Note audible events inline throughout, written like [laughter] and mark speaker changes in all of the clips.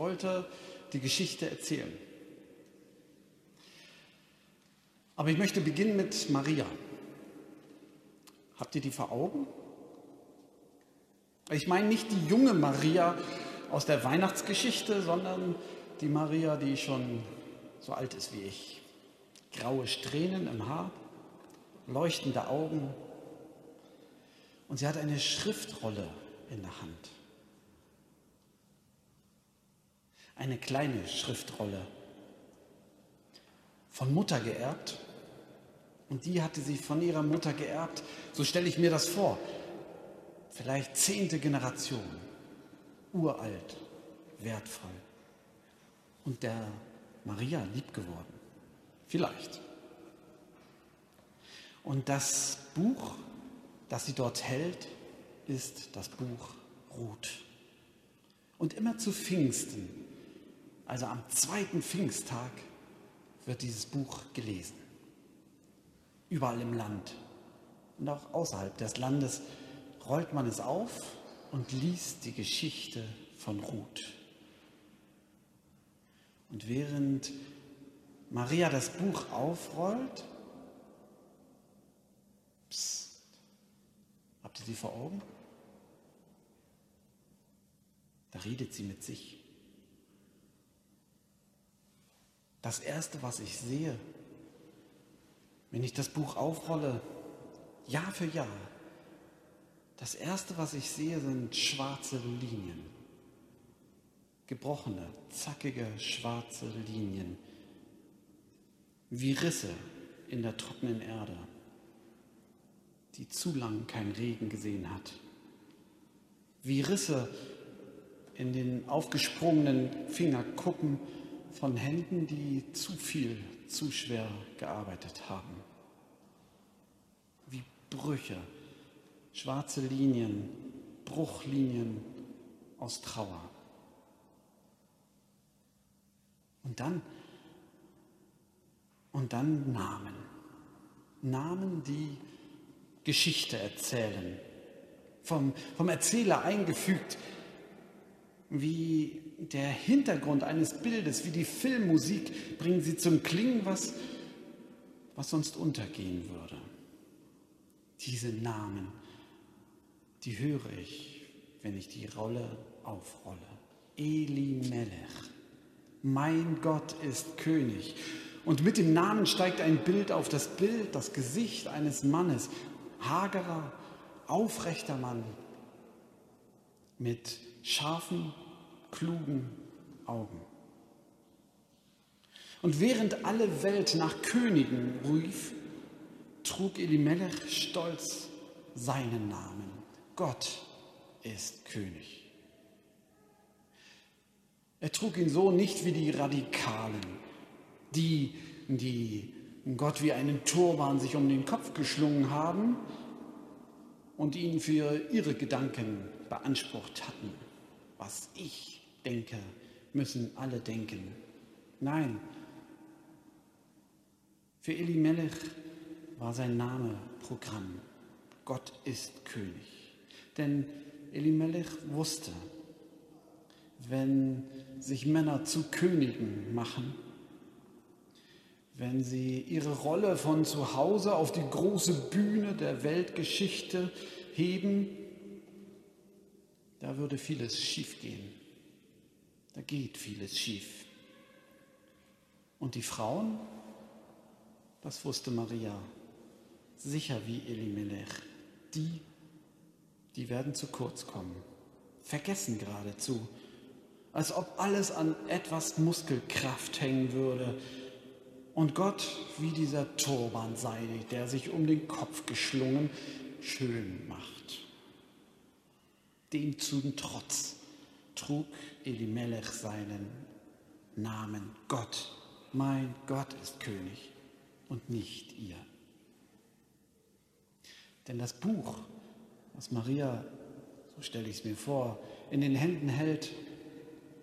Speaker 1: wollte die Geschichte erzählen. Aber ich möchte beginnen mit Maria. Habt ihr die vor Augen? Ich meine nicht die junge Maria aus der Weihnachtsgeschichte, sondern die Maria, die schon so alt ist wie ich. Graue Strähnen im Haar, leuchtende Augen und sie hat eine Schriftrolle in der Hand. Eine kleine Schriftrolle, von Mutter geerbt. Und die hatte sie von ihrer Mutter geerbt. So stelle ich mir das vor. Vielleicht zehnte Generation, uralt, wertvoll. Und der Maria lieb geworden. Vielleicht. Und das Buch, das sie dort hält, ist das Buch Ruth. Und immer zu Pfingsten, also am zweiten Pfingsttag, wird dieses Buch gelesen. Überall im Land und auch außerhalb des Landes rollt man es auf und liest die Geschichte von Ruth. Und während Maria das Buch aufrollt, psst, habt ihr sie vor Augen? Da redet sie mit sich. Das Erste, was ich sehe, wenn ich das Buch aufrolle, Jahr für Jahr, das Erste, was ich sehe, sind schwarze Linien. Gebrochene, zackige, schwarze Linien. Wie Risse in der trockenen Erde, die zu lang keinen Regen gesehen hat. Wie Risse in den aufgesprungenen Fingerkuppen von Händen, die zu viel, zu schwer gearbeitet haben. Wie Brüche, schwarze Linien, Bruchlinien aus Trauer. Und dann, und dann Namen. Namen, die Geschichte erzählen. Vom, vom Erzähler eingefügt, wie der Hintergrund eines Bildes, wie die Filmmusik, bringen sie zum Klingen, was, was sonst untergehen würde. Diese Namen, die höre ich, wenn ich die Rolle aufrolle. Eli Melech, mein Gott ist König. Und mit dem Namen steigt ein Bild auf das Bild, das Gesicht eines Mannes, hagerer, aufrechter Mann mit scharfen, klugen Augen. Und während alle Welt nach Königen rief, trug Elimelech stolz seinen Namen. Gott ist König. Er trug ihn so nicht wie die Radikalen, die, die Gott wie einen Turban sich um den Kopf geschlungen haben und ihn für ihre Gedanken beansprucht hatten. Was ich denke, müssen alle denken. Nein, für Elimelech war sein Name Programm. Gott ist König. Denn Elimelech wusste, wenn sich Männer zu Königen machen, wenn sie ihre Rolle von zu Hause auf die große Bühne der Weltgeschichte heben, da würde vieles schiefgehen. Da geht vieles schief. Und die Frauen, das wusste Maria, sicher wie Elimelech, die, die werden zu kurz kommen, vergessen geradezu, als ob alles an etwas Muskelkraft hängen würde. Und Gott wie dieser Turban sei, der sich um den Kopf geschlungen schön macht. Dem zum Trotz trug Elimelech seinen Namen Gott. Mein Gott ist König und nicht ihr. Denn das Buch, was Maria, so stelle ich es mir vor, in den Händen hält,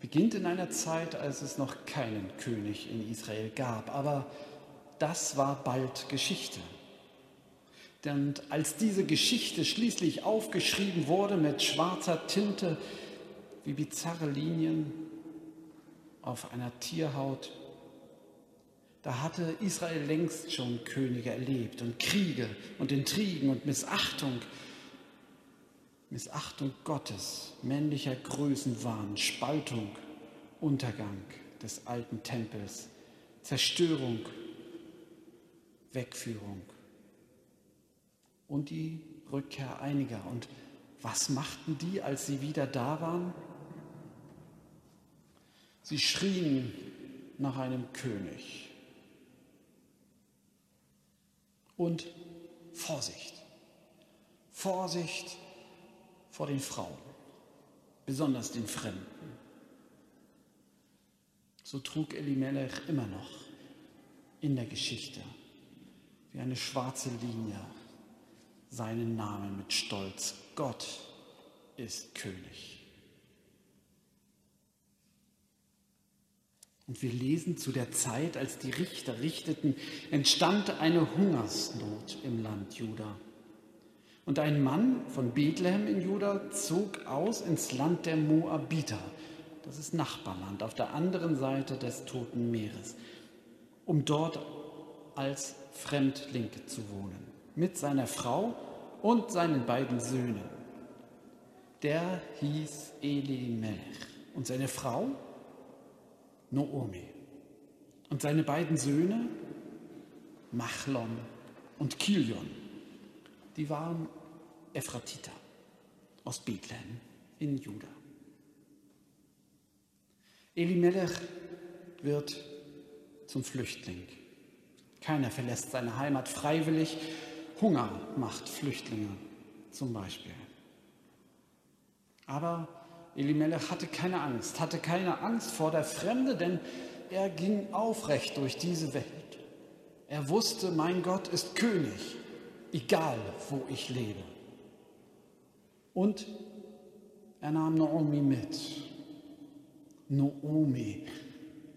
Speaker 1: beginnt in einer Zeit, als es noch keinen König in Israel gab. Aber das war bald Geschichte. Denn als diese Geschichte schließlich aufgeschrieben wurde mit schwarzer Tinte, wie bizarre Linien, auf einer Tierhaut. Da hatte Israel längst schon Könige erlebt und Kriege und Intrigen und Missachtung. Missachtung Gottes, männlicher Größenwahn, Spaltung, Untergang des alten Tempels, Zerstörung, Wegführung und die Rückkehr einiger. Und was machten die, als sie wieder da waren? Sie schrien nach einem König. Und Vorsicht, Vorsicht vor den Frauen, besonders den Fremden. So trug Elimelech immer noch in der Geschichte wie eine schwarze Linie seinen Namen mit Stolz. Gott ist König. Und wir lesen, zu der Zeit, als die Richter richteten, entstand eine Hungersnot im Land Juda. Und ein Mann von Bethlehem in Juda zog aus ins Land der Moabiter, das ist Nachbarland, auf der anderen Seite des Toten Meeres, um dort als Fremdling zu wohnen, mit seiner Frau und seinen beiden Söhnen. Der hieß Elimelech und seine Frau Noomi. Und seine beiden Söhne, Machlon und Kilion, die waren Ephratiter aus Bethlehem in Juda. Elimelech wird zum Flüchtling. Keiner verlässt seine Heimat freiwillig. Hunger macht Flüchtlinge zum Beispiel. Aber Elimelech hatte keine Angst, hatte keine Angst vor der Fremde, denn er ging aufrecht durch diese Welt. Er wusste, mein Gott ist König, egal wo ich lebe. Und er nahm Naomi mit. Naomi,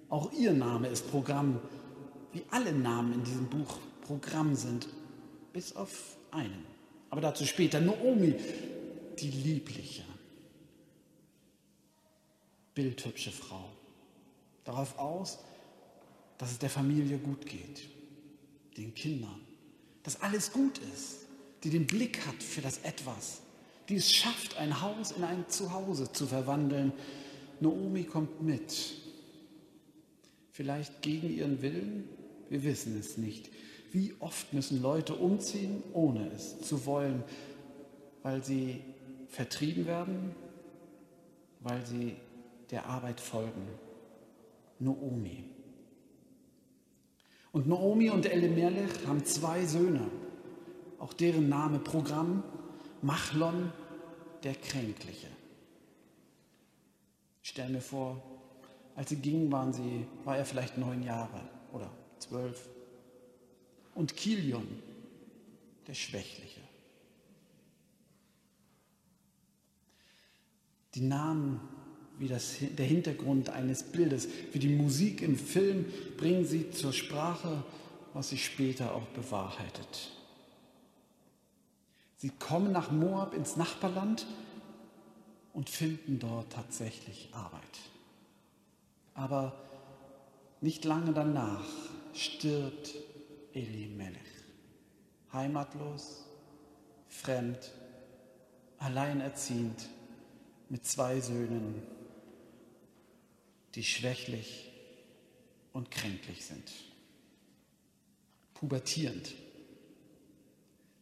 Speaker 1: auch ihr Name ist Programm, wie alle Namen in diesem Buch Programm sind, bis auf einen. Aber dazu später. Naomi, die Liebliche bildhübsche Frau. Darauf aus, dass es der Familie gut geht, den Kindern, dass alles gut ist, die den Blick hat für das Etwas, die es schafft, ein Haus in ein Zuhause zu verwandeln. Naomi kommt mit. Vielleicht gegen ihren Willen, wir wissen es nicht. Wie oft müssen Leute umziehen, ohne es zu wollen, weil sie vertrieben werden, weil sie der Arbeit folgen. Noomi. Und Noomi und Elimelech haben zwei Söhne, auch deren Name Programm, Machlon, der Kränkliche. Ich stelle mir vor, als sie gingen, waren sie, war er vielleicht neun Jahre oder zwölf. Und Kilion, der Schwächliche. Die Namen wie das, der Hintergrund eines Bildes, wie die Musik im Film, bringen sie zur Sprache, was sich später auch bewahrheitet. Sie kommen nach Moab ins Nachbarland und finden dort tatsächlich Arbeit. Aber nicht lange danach stirbt Elimelech, heimatlos, fremd, alleinerziehend, mit zwei Söhnen die schwächlich und kränklich sind. Pubertierend.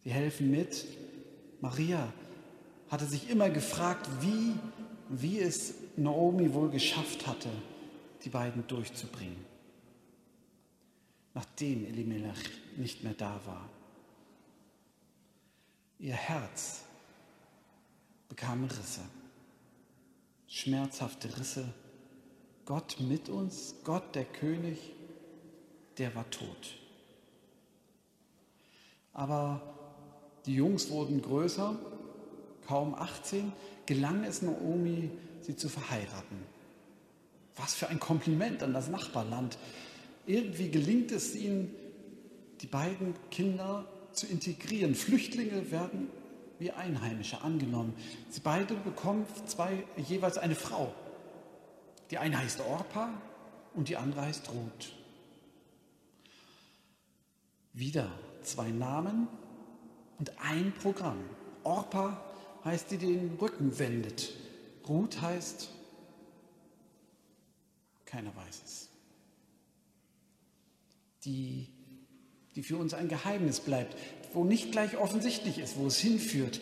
Speaker 1: Sie helfen mit. Maria hatte sich immer gefragt, wie, wie es Naomi wohl geschafft hatte, die beiden durchzubringen, nachdem Elimelech nicht mehr da war. Ihr Herz bekam Risse, schmerzhafte Risse Gott mit uns, Gott der König, der war tot. Aber die Jungs wurden größer, kaum 18, gelang es Naomi, sie zu verheiraten. Was für ein Kompliment an das Nachbarland. Irgendwie gelingt es ihnen, die beiden Kinder zu integrieren. Flüchtlinge werden wie Einheimische angenommen. Sie beide bekommen zwei, jeweils eine Frau. Die eine heißt Orpa und die andere heißt Ruth. Wieder zwei Namen und ein Programm. Orpa heißt, die den Rücken wendet. Ruth heißt, keiner weiß es. Die, die für uns ein Geheimnis bleibt, wo nicht gleich offensichtlich ist, wo es hinführt.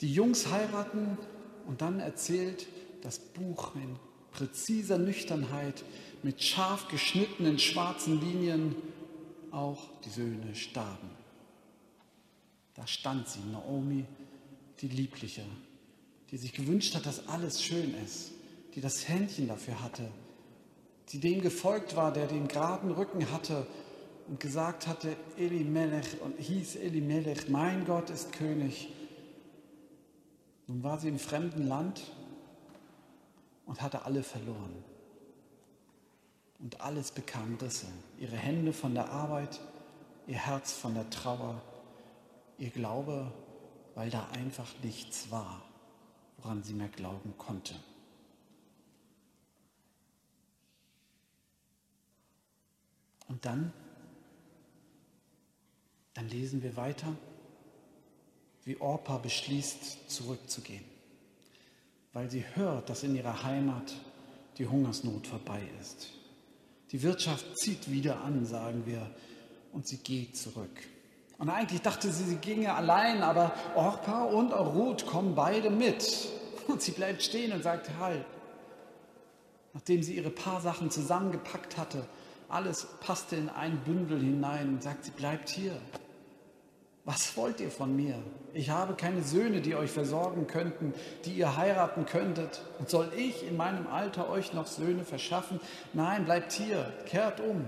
Speaker 1: Die Jungs heiraten und dann erzählt das Buch in präziser Nüchternheit mit scharf geschnittenen schwarzen Linien, auch die Söhne starben. Da stand sie, Naomi, die Liebliche, die sich gewünscht hat, dass alles schön ist, die das Händchen dafür hatte, die dem gefolgt war, der den geraden Rücken hatte und gesagt hatte, Elimelech und hieß Elimelech, mein Gott ist König. Nun war sie im fremden Land und hatte alle verloren. Und alles bekam Risse. Ihre Hände von der Arbeit, ihr Herz von der Trauer, ihr Glaube, weil da einfach nichts war, woran sie mehr glauben konnte. Und dann, dann lesen wir weiter, wie Orpa beschließt, zurückzugehen weil sie hört, dass in ihrer Heimat die Hungersnot vorbei ist. Die Wirtschaft zieht wieder an, sagen wir, und sie geht zurück. Und eigentlich dachte sie, sie ginge allein, aber Orpa und Ruth kommen beide mit. Und [laughs] sie bleibt stehen und sagt, halt. Nachdem sie ihre paar Sachen zusammengepackt hatte, alles passte in ein Bündel hinein, sagt sie, bleibt hier. Was wollt ihr von mir? Ich habe keine Söhne, die euch versorgen könnten, die ihr heiraten könntet. Und soll ich in meinem Alter euch noch Söhne verschaffen? Nein, bleibt hier, kehrt um.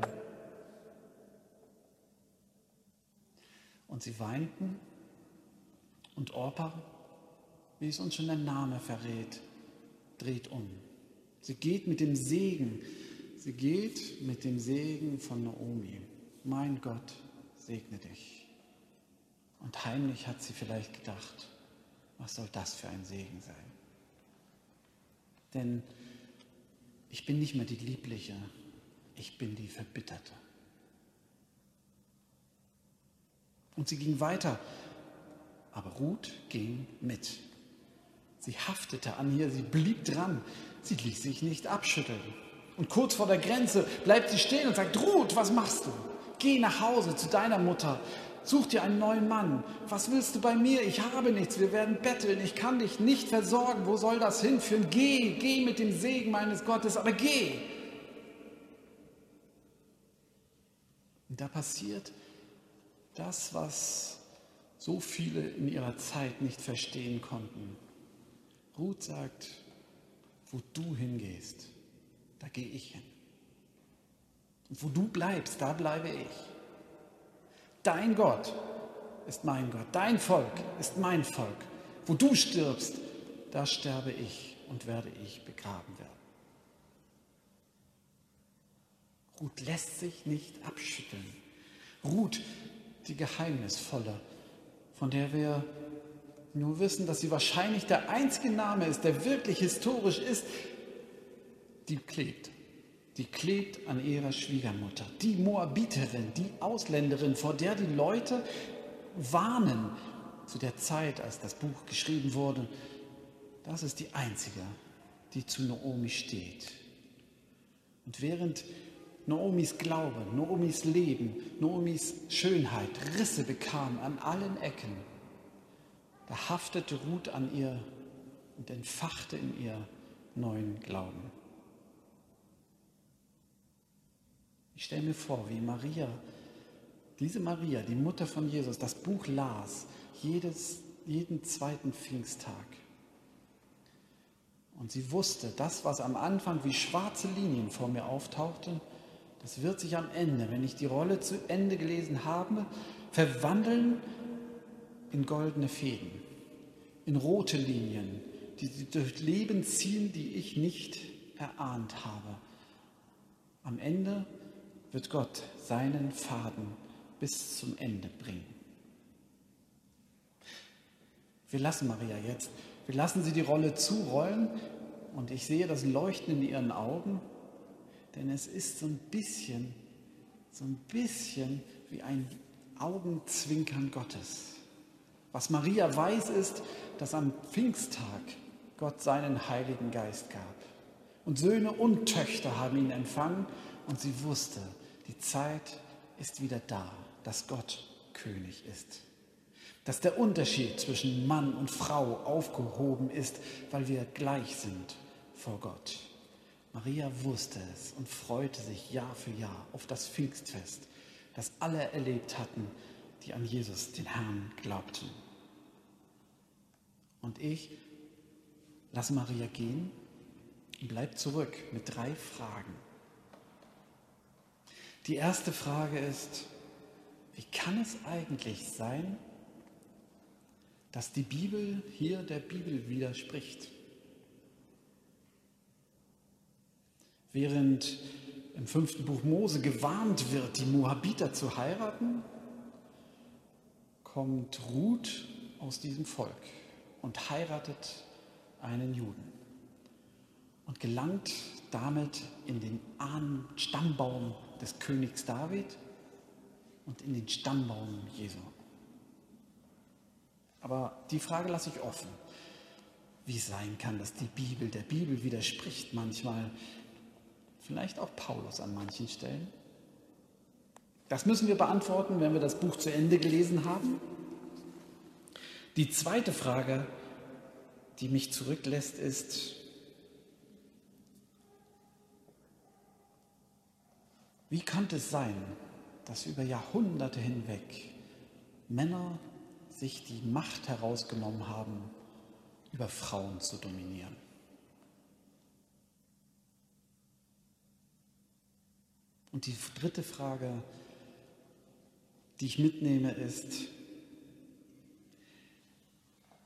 Speaker 1: Und sie weinten und Orpa, wie es uns schon der Name verrät, dreht um. Sie geht mit dem Segen, sie geht mit dem Segen von Naomi. Mein Gott, segne dich. Und heimlich hat sie vielleicht gedacht, was soll das für ein Segen sein? Denn ich bin nicht mehr die Liebliche, ich bin die Verbitterte. Und sie ging weiter, aber Ruth ging mit. Sie haftete an ihr, sie blieb dran, sie ließ sich nicht abschütteln. Und kurz vor der Grenze bleibt sie stehen und sagt, Ruth, was machst du? Geh nach Hause zu deiner Mutter, Such dir einen neuen Mann. Was willst du bei mir? Ich habe nichts. Wir werden betteln. Ich kann dich nicht versorgen. Wo soll das hinführen? Geh, geh mit dem Segen meines Gottes, aber geh. Und da passiert das, was so viele in ihrer Zeit nicht verstehen konnten. Ruth sagt, wo du hingehst, da gehe ich hin. Und wo du bleibst, da bleibe ich. Dein Gott ist mein Gott, dein Volk ist mein Volk. Wo du stirbst, da sterbe ich und werde ich begraben werden. Ruth lässt sich nicht abschütteln. Ruth, die Geheimnisvolle, von der wir nur wissen, dass sie wahrscheinlich der einzige Name ist, der wirklich historisch ist, die klebt die klebt an ihrer Schwiegermutter, die Moabiterin, die Ausländerin, vor der die Leute warnen zu der Zeit, als das Buch geschrieben wurde. Das ist die einzige, die zu Naomi steht. Und während Naomis Glaube, Naomis Leben, Naomis Schönheit Risse bekam an allen Ecken, da haftete Ruth an ihr und entfachte in ihr neuen Glauben. Ich stelle mir vor, wie Maria, diese Maria, die Mutter von Jesus, das Buch las, jedes, jeden zweiten Pfingsttag. Und sie wusste, das, was am Anfang wie schwarze Linien vor mir auftauchten, das wird sich am Ende, wenn ich die Rolle zu Ende gelesen habe, verwandeln in goldene Fäden, in rote Linien, die durch Leben ziehen, die ich nicht erahnt habe. Am Ende wird Gott seinen Faden bis zum Ende bringen. Wir lassen Maria jetzt. Wir lassen sie die Rolle zurollen und ich sehe das Leuchten in ihren Augen. Denn es ist so ein bisschen, so ein bisschen wie ein Augenzwinkern Gottes. Was Maria weiß, ist, dass am Pfingsttag Gott seinen Heiligen Geist gab. Und Söhne und Töchter haben ihn empfangen und sie wusste, die Zeit ist wieder da, dass Gott König ist. Dass der Unterschied zwischen Mann und Frau aufgehoben ist, weil wir gleich sind vor Gott. Maria wusste es und freute sich Jahr für Jahr auf das Pfingstfest, das alle erlebt hatten, die an Jesus, den Herrn, glaubten. Und ich lasse Maria gehen und bleib zurück mit drei Fragen. Die erste Frage ist, wie kann es eigentlich sein, dass die Bibel hier der Bibel widerspricht? Während im fünften Buch Mose gewarnt wird, die Moabiter zu heiraten, kommt Ruth aus diesem Volk und heiratet einen Juden und gelangt damit in den Stammbaum des Königs David und in den Stammbaum Jesu. Aber die Frage lasse ich offen, wie es sein kann, dass die Bibel der Bibel widerspricht manchmal, vielleicht auch Paulus an manchen Stellen. Das müssen wir beantworten, wenn wir das Buch zu Ende gelesen haben. Die zweite Frage, die mich zurücklässt, ist, wie könnte es sein, dass über Jahrhunderte hinweg Männer sich die Macht herausgenommen haben, über Frauen zu dominieren? Und die dritte Frage, die ich mitnehme, ist,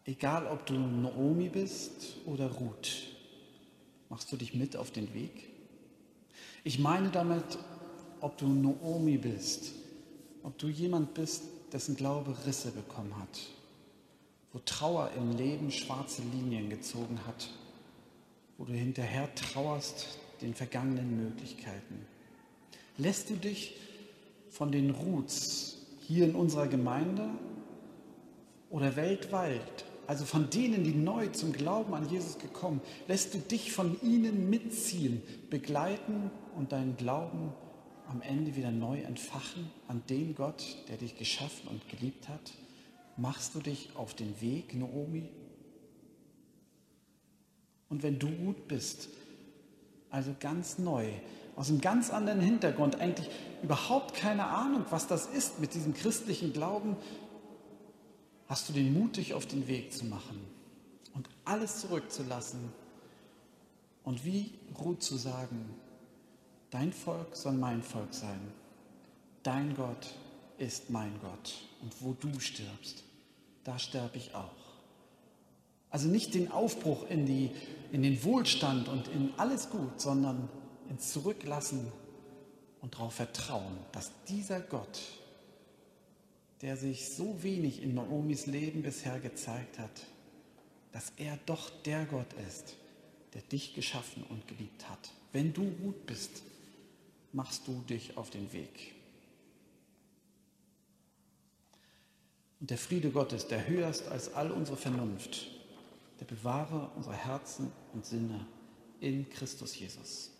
Speaker 1: egal ob du Naomi bist oder Ruth, machst du dich mit auf den Weg? Ich meine damit, ob du Naomi bist, ob du jemand bist, dessen Glaube Risse bekommen hat, wo Trauer im Leben schwarze Linien gezogen hat, wo du hinterher trauerst den vergangenen Möglichkeiten. Lässt du dich von den Roots hier in unserer Gemeinde oder weltweit, also von denen, die neu zum Glauben an Jesus gekommen, lässt du dich von ihnen mitziehen, begleiten und deinen Glauben am Ende wieder neu entfachen an den Gott, der dich geschaffen und geliebt hat? Machst du dich auf den Weg, Naomi? Und wenn du gut bist, also ganz neu, aus einem ganz anderen Hintergrund, eigentlich überhaupt keine Ahnung, was das ist mit diesem christlichen Glauben, hast du den Mut, dich auf den Weg zu machen und alles zurückzulassen und wie Ruth zu sagen, dein Volk soll mein Volk sein, dein Gott ist mein Gott und wo du stirbst, da sterbe ich auch. Also nicht den Aufbruch in, die, in den Wohlstand und in alles gut, sondern ins Zurücklassen und darauf vertrauen, dass dieser Gott, der sich so wenig in Naomis Leben bisher gezeigt hat, dass er doch der Gott ist, der dich geschaffen und geliebt hat. Wenn du gut bist, machst du dich auf den Weg. Und der Friede Gottes, der höher ist als all unsere Vernunft, der bewahre unsere Herzen und Sinne in Christus Jesus,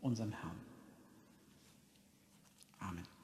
Speaker 1: unserem Herrn. Amen.